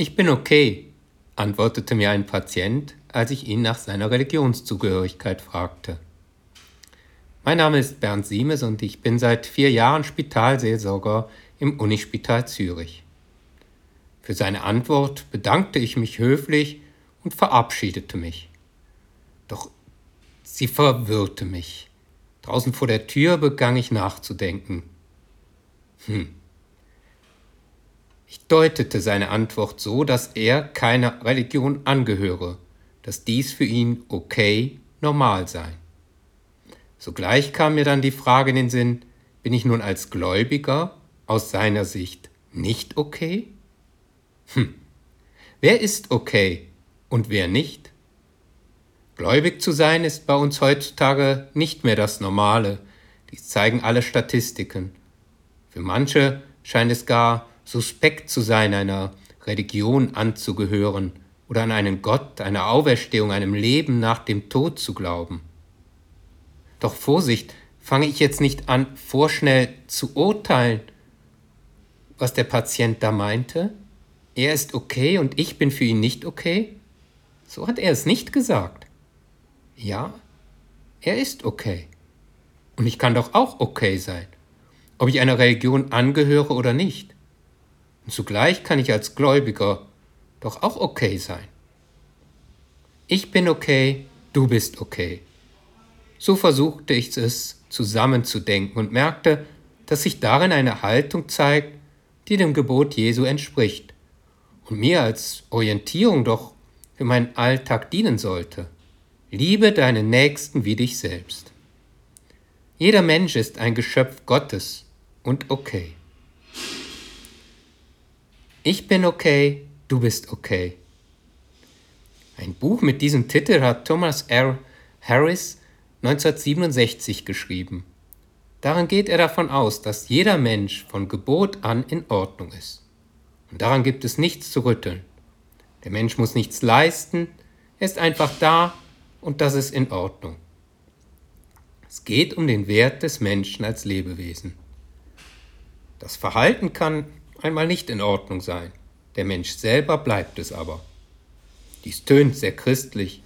Ich bin okay, antwortete mir ein Patient, als ich ihn nach seiner Religionszugehörigkeit fragte. Mein Name ist Bernd Siemes und ich bin seit vier Jahren Spitalseelsorger im Unispital Zürich. Für seine Antwort bedankte ich mich höflich und verabschiedete mich. Doch sie verwirrte mich. Draußen vor der Tür begann ich nachzudenken. Hm. Deutete seine Antwort so, dass er keiner Religion angehöre, dass dies für ihn okay, normal sei. Sogleich kam mir dann die Frage in den Sinn, bin ich nun als Gläubiger aus seiner Sicht nicht okay? Hm. Wer ist okay und wer nicht? Gläubig zu sein ist bei uns heutzutage nicht mehr das Normale. Dies zeigen alle Statistiken. Für manche scheint es gar suspekt zu sein, einer Religion anzugehören oder an einen Gott, eine Auferstehung, einem Leben nach dem Tod zu glauben. Doch Vorsicht, fange ich jetzt nicht an, vorschnell zu urteilen, was der Patient da meinte? Er ist okay und ich bin für ihn nicht okay? So hat er es nicht gesagt. Ja, er ist okay. Und ich kann doch auch okay sein, ob ich einer Religion angehöre oder nicht. Und zugleich kann ich als Gläubiger doch auch okay sein. Ich bin okay, du bist okay. So versuchte ich es zusammenzudenken und merkte, dass sich darin eine Haltung zeigt, die dem Gebot Jesu entspricht und mir als Orientierung doch für meinen Alltag dienen sollte. Liebe deinen Nächsten wie dich selbst. Jeder Mensch ist ein Geschöpf Gottes und okay. Ich bin okay, du bist okay. Ein Buch mit diesem Titel hat Thomas R. Harris 1967 geschrieben. Darin geht er davon aus, dass jeder Mensch von Gebot an in Ordnung ist. Und daran gibt es nichts zu rütteln. Der Mensch muss nichts leisten, er ist einfach da und das ist in Ordnung. Es geht um den Wert des Menschen als Lebewesen. Das Verhalten kann einmal nicht in Ordnung sein, der Mensch selber bleibt es aber. Dies tönt sehr christlich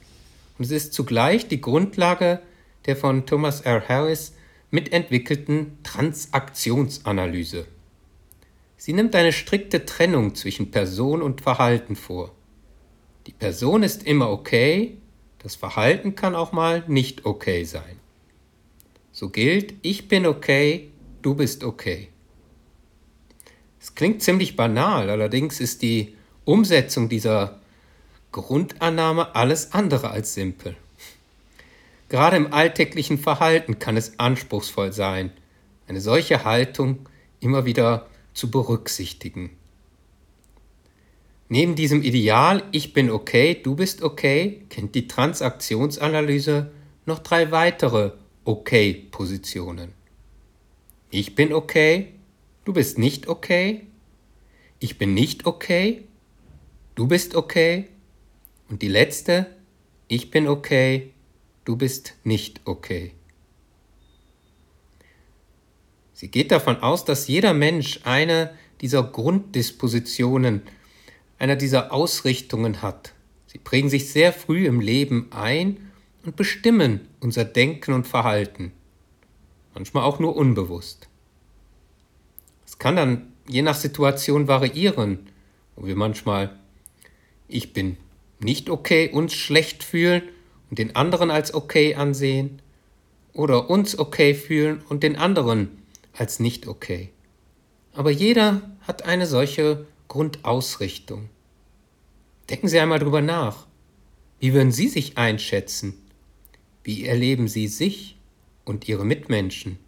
und es ist zugleich die Grundlage der von Thomas R. Harris mitentwickelten Transaktionsanalyse. Sie nimmt eine strikte Trennung zwischen Person und Verhalten vor. Die Person ist immer okay, das Verhalten kann auch mal nicht okay sein. So gilt, ich bin okay, du bist okay. Es klingt ziemlich banal, allerdings ist die Umsetzung dieser Grundannahme alles andere als simpel. Gerade im alltäglichen Verhalten kann es anspruchsvoll sein, eine solche Haltung immer wieder zu berücksichtigen. Neben diesem Ideal Ich bin okay, du bist okay, kennt die Transaktionsanalyse noch drei weitere Okay-Positionen. Ich bin okay, du bist nicht okay, ich bin nicht okay, du bist okay und die letzte, ich bin okay, du bist nicht okay. Sie geht davon aus, dass jeder Mensch eine dieser Grunddispositionen, einer dieser Ausrichtungen hat. Sie prägen sich sehr früh im Leben ein und bestimmen unser Denken und Verhalten, manchmal auch nur unbewusst. Kann dann je nach Situation variieren, wo wir manchmal ich bin nicht okay uns schlecht fühlen und den anderen als okay ansehen oder uns okay fühlen und den anderen als nicht okay. Aber jeder hat eine solche Grundausrichtung. Denken Sie einmal drüber nach. Wie würden Sie sich einschätzen? Wie erleben Sie sich und Ihre Mitmenschen?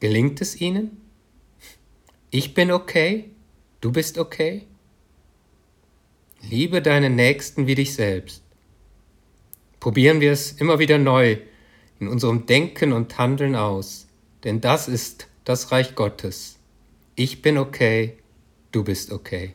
Gelingt es Ihnen? Ich bin okay, du bist okay? Liebe deinen Nächsten wie dich selbst. Probieren wir es immer wieder neu in unserem Denken und Handeln aus, denn das ist das Reich Gottes. Ich bin okay, du bist okay.